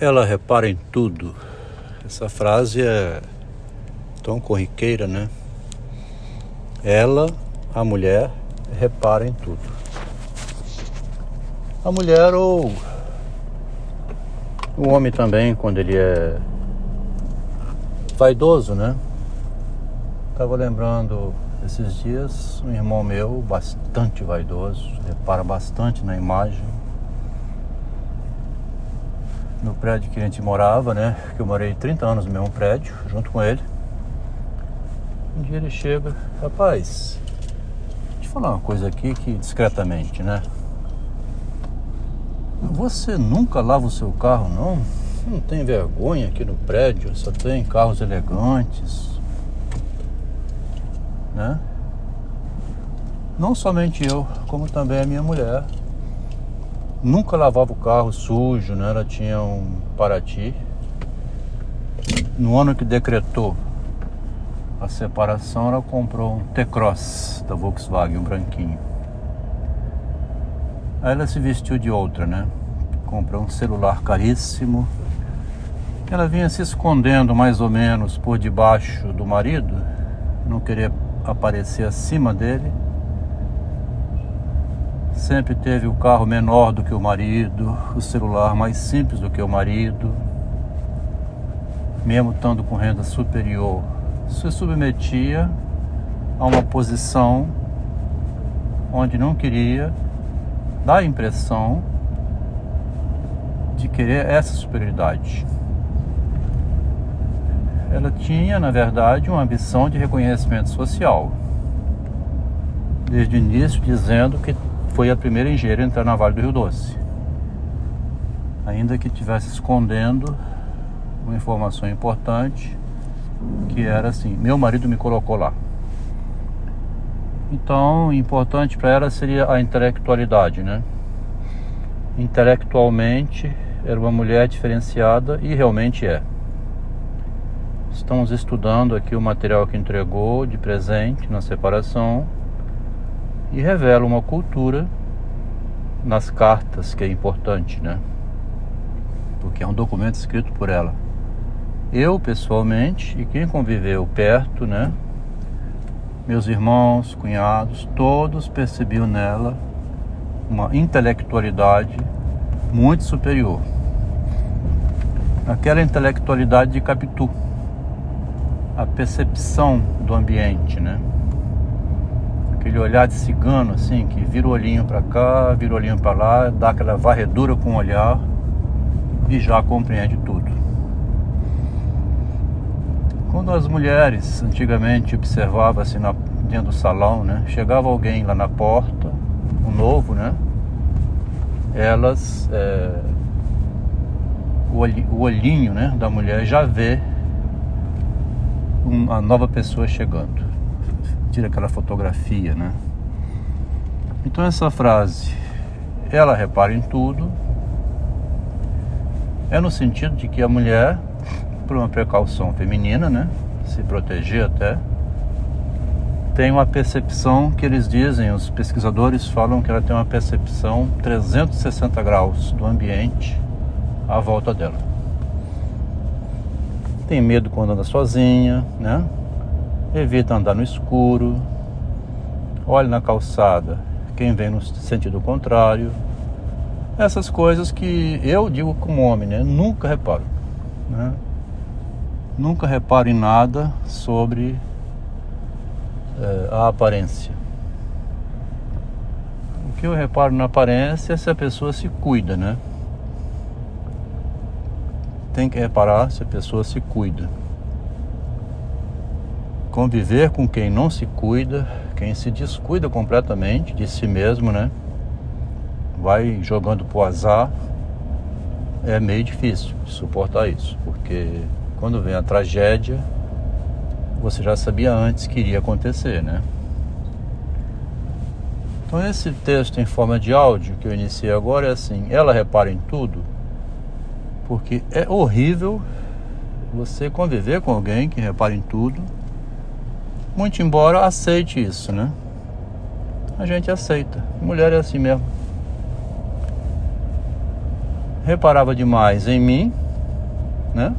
Ela repara em tudo. Essa frase é tão corriqueira, né? Ela, a mulher, repara em tudo. A mulher ou o homem também, quando ele é vaidoso, né? Tava lembrando esses dias um irmão meu, bastante vaidoso, repara bastante na imagem no prédio que a gente morava, né? Que eu morei 30 anos no mesmo prédio, junto com ele. Um dia ele chega, rapaz, deixa eu falar uma coisa aqui que discretamente, né? Você nunca lava o seu carro, não? Não tem vergonha aqui no prédio, só tem carros elegantes, né? Não somente eu, como também a minha mulher nunca lavava o carro sujo, né? Ela tinha um Paraty. No ano que decretou a separação, ela comprou um T-Cross da Volkswagen, um branquinho. Aí ela se vestiu de outra, né? Comprou um celular caríssimo. Ela vinha se escondendo mais ou menos por debaixo do marido, não queria aparecer acima dele sempre teve o carro menor do que o marido, o celular mais simples do que o marido, mesmo estando com renda superior, se submetia a uma posição onde não queria dar a impressão de querer essa superioridade. Ela tinha, na verdade, uma ambição de reconhecimento social. Desde o início, dizendo que foi a primeira engenheira a entrar na Vale do Rio Doce. Ainda que estivesse escondendo uma informação importante, que era assim: meu marido me colocou lá. Então, importante para ela seria a intelectualidade, né? Intelectualmente, era uma mulher diferenciada e realmente é. Estamos estudando aqui o material que entregou de presente na separação e revela uma cultura nas cartas que é importante, né? Porque é um documento escrito por ela. Eu pessoalmente e quem conviveu perto, né? Meus irmãos, cunhados, todos percebiam nela uma intelectualidade muito superior. Aquela intelectualidade de Capitu, a percepção do ambiente, né? Aquele olhar de cigano, assim, que vira o olhinho para cá, vira o olhinho para lá, dá aquela varredura com o olhar e já compreende tudo. Quando as mulheres antigamente observavam assim na, dentro do salão, né, chegava alguém lá na porta, um novo, né, elas, é, o olhinho né, da mulher já vê uma nova pessoa chegando tira aquela fotografia, né? Então essa frase, ela repara em tudo, é no sentido de que a mulher, por uma precaução feminina, né? Se proteger até, tem uma percepção que eles dizem, os pesquisadores falam que ela tem uma percepção 360 graus do ambiente à volta dela. Tem medo quando anda sozinha, né? Evita andar no escuro, olhe na calçada quem vem no sentido contrário. Essas coisas que eu digo como homem, né? Nunca reparo. Né? Nunca reparo em nada sobre é, a aparência. O que eu reparo na aparência é se a pessoa se cuida, né? Tem que reparar se a pessoa se cuida conviver com quem não se cuida, quem se descuida completamente de si mesmo, né? Vai jogando pro azar, é meio difícil suportar isso, porque quando vem a tragédia, você já sabia antes que iria acontecer, né? Então esse texto em forma de áudio que eu iniciei agora é assim, ela repara em tudo, porque é horrível você conviver com alguém que repara em tudo muito embora aceite isso, né? A gente aceita. Mulher é assim mesmo. Reparava demais em mim, né?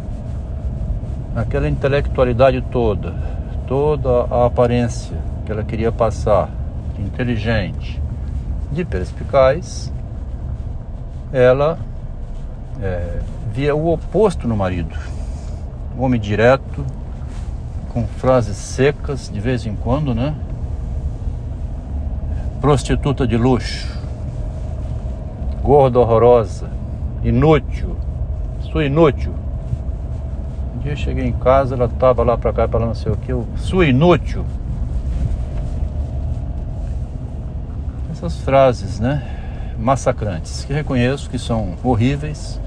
Aquela intelectualidade toda, toda a aparência que ela queria passar, inteligente, de perspicaz, ela é, via o oposto no marido. Homem direto, com frases secas de vez em quando, né? Prostituta de luxo, gorda horrorosa, inútil, sua inútil. Um dia eu cheguei em casa, ela tava lá pra cá para não sei o que, eu, sua inútil. Essas frases, né? Massacrantes, que reconheço que são horríveis,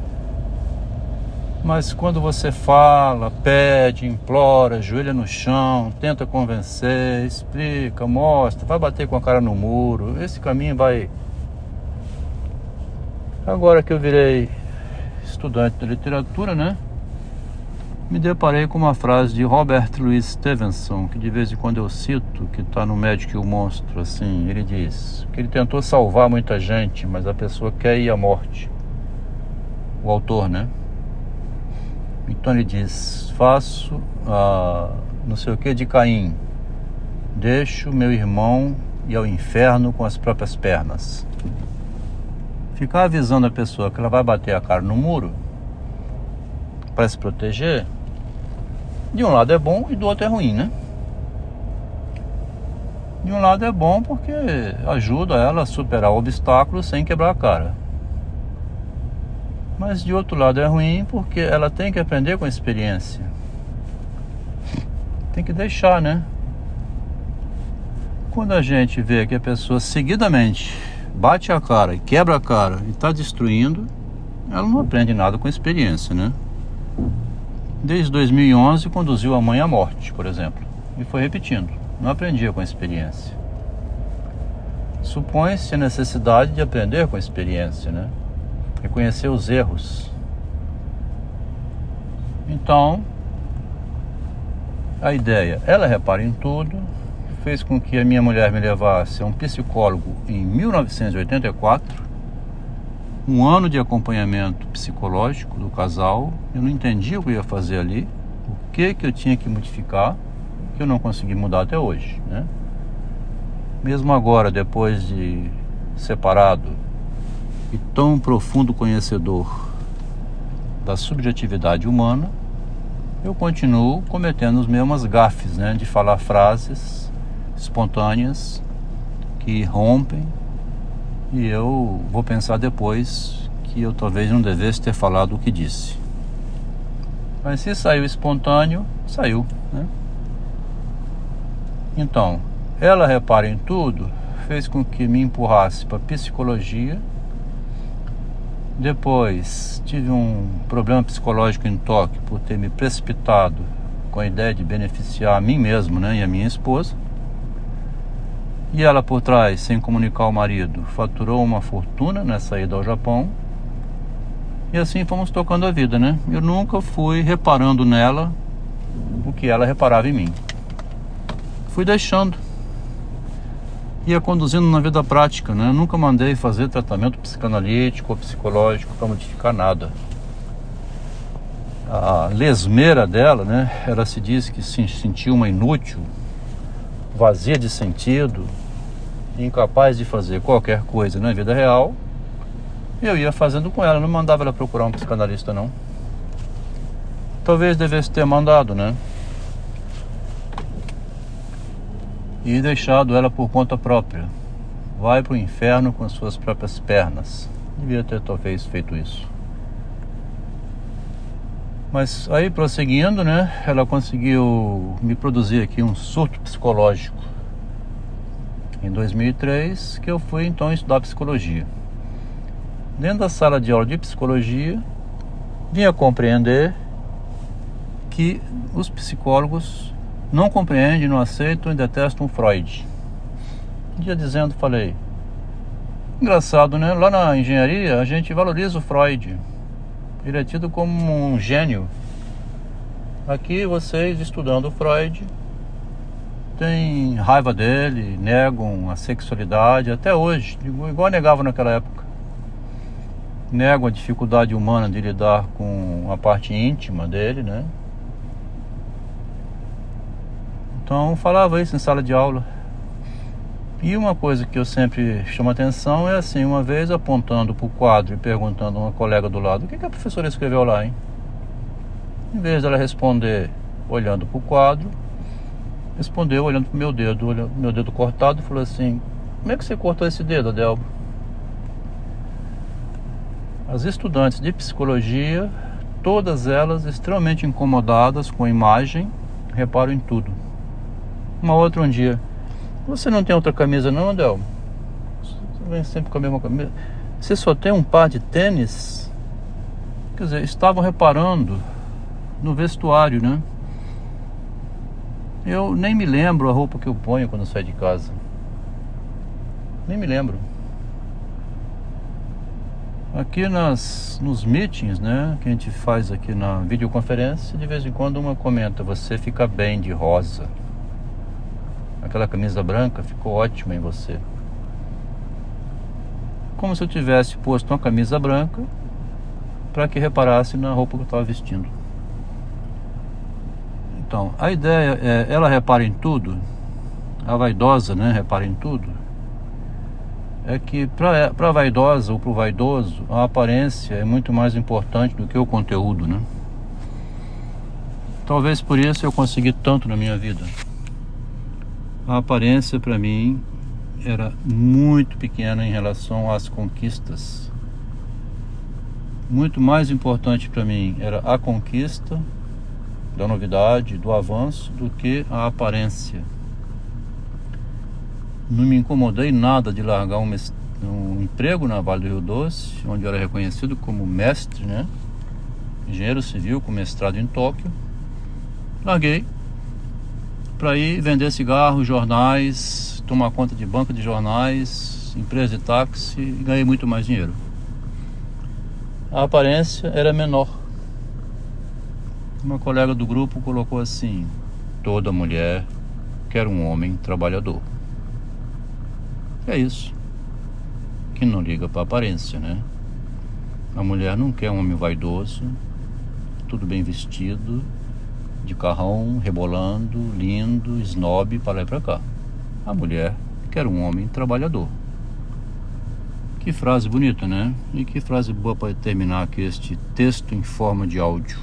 mas quando você fala, pede, implora, joelha no chão, tenta convencer, explica, mostra, vai bater com a cara no muro, esse caminho vai. Agora que eu virei estudante de literatura, né? Me deparei com uma frase de Robert Louis Stevenson, que de vez em quando eu cito, que está no Médico e o Monstro, assim, ele diz que ele tentou salvar muita gente, mas a pessoa quer ir à morte. O autor, né? Então ele diz: Faço ah, não sei o que de Caim, deixo meu irmão ir ao inferno com as próprias pernas. Ficar avisando a pessoa que ela vai bater a cara no muro para se proteger, de um lado é bom e do outro é ruim, né? De um lado é bom porque ajuda ela a superar obstáculos sem quebrar a cara. Mas de outro lado é ruim porque ela tem que aprender com a experiência. Tem que deixar, né? Quando a gente vê que a pessoa seguidamente bate a cara e quebra a cara e está destruindo, ela não aprende nada com a experiência, né? Desde 2011 conduziu a mãe à morte, por exemplo, e foi repetindo. Não aprendia com a experiência. Supõe-se a necessidade de aprender com a experiência, né? Reconhecer os erros. Então, a ideia, ela repara em tudo, fez com que a minha mulher me levasse a um psicólogo em 1984, um ano de acompanhamento psicológico do casal. Eu não entendia o que eu ia fazer ali, o que que eu tinha que modificar, que eu não consegui mudar até hoje, né? Mesmo agora, depois de separado, e tão profundo conhecedor da subjetividade humana, eu continuo cometendo os mesmos gafes, né, de falar frases espontâneas que rompem e eu vou pensar depois que eu talvez não devesse ter falado o que disse. Mas se saiu espontâneo, saiu, né? Então, ela repara em tudo, fez com que me empurrasse para psicologia depois tive um problema psicológico em toque por ter me precipitado com a ideia de beneficiar a mim mesmo né, e a minha esposa. E ela por trás, sem comunicar ao marido, faturou uma fortuna nessa ida ao Japão. E assim fomos tocando a vida, né? Eu nunca fui reparando nela o que ela reparava em mim. Fui deixando ia conduzindo na vida prática, né? Eu nunca mandei fazer tratamento psicanalítico ou psicológico para modificar nada. A lesmeira dela, né? Ela se diz que se sentiu uma inútil, vazia de sentido, incapaz de fazer qualquer coisa na vida real. Eu ia fazendo com ela, não mandava ela procurar um psicanalista não. Talvez devesse ter mandado, né? E deixado ela por conta própria. Vai para o inferno com as suas próprias pernas. Devia ter talvez feito isso. Mas aí prosseguindo, né, ela conseguiu me produzir aqui um surto psicológico. Em 2003, que eu fui então estudar psicologia. Dentro da sala de aula de psicologia, vinha compreender que os psicólogos não compreende, não aceita e detesta um Freud. Um dia dizendo, falei, engraçado, né? Lá na engenharia a gente valoriza o Freud. Ele é tido como um gênio. Aqui vocês estudando o Freud têm raiva dele, negam a sexualidade até hoje, igual negavam naquela época. negam a dificuldade humana de lidar com a parte íntima dele, né? Então falava isso em sala de aula. E uma coisa que eu sempre chamo atenção é assim, uma vez apontando para o quadro e perguntando a uma colega do lado, o que, que a professora escreveu lá, hein? Em vez dela responder olhando para o quadro, respondeu olhando para o meu dedo, olhando meu dedo cortado e falou assim, como é que você cortou esse dedo, Adelbo? As estudantes de psicologia, todas elas extremamente incomodadas com a imagem, reparam em tudo. Uma outra um dia, você não tem outra camisa não, Adel? Você vem sempre com a mesma camisa. Você só tem um par de tênis? Quer dizer, estavam reparando no vestuário, né? Eu nem me lembro a roupa que eu ponho quando saio de casa. Nem me lembro. Aqui nas, nos meetings, né, que a gente faz aqui na videoconferência, de vez em quando uma comenta, você fica bem de rosa. Aquela camisa branca ficou ótima em você. Como se eu tivesse posto uma camisa branca para que reparasse na roupa que eu estava vestindo. Então, a ideia é, ela repara em tudo, a vaidosa, né, repara em tudo é que para a vaidosa ou para o vaidoso, a aparência é muito mais importante do que o conteúdo, né? Talvez por isso eu consegui tanto na minha vida. A aparência para mim era muito pequena em relação às conquistas. Muito mais importante para mim era a conquista da novidade, do avanço, do que a aparência não me incomodei nada de largar um, um, emprego na Vale do Rio Doce, onde eu era reconhecido como mestre, né? Engenheiro civil com mestrado em Tóquio. Larguei para ir vender cigarros, jornais, tomar conta de banca de jornais, empresa de táxi e ganhei muito mais dinheiro. A aparência era menor. Uma colega do grupo colocou assim: toda mulher quer um homem trabalhador. É isso. Que não liga para aparência, né? A mulher não quer um homem vaidoso, tudo bem vestido, de carrão, rebolando, lindo, snob para lá e para cá. A mulher quer um homem trabalhador. Que frase bonita, né? E que frase boa para terminar aqui este texto em forma de áudio.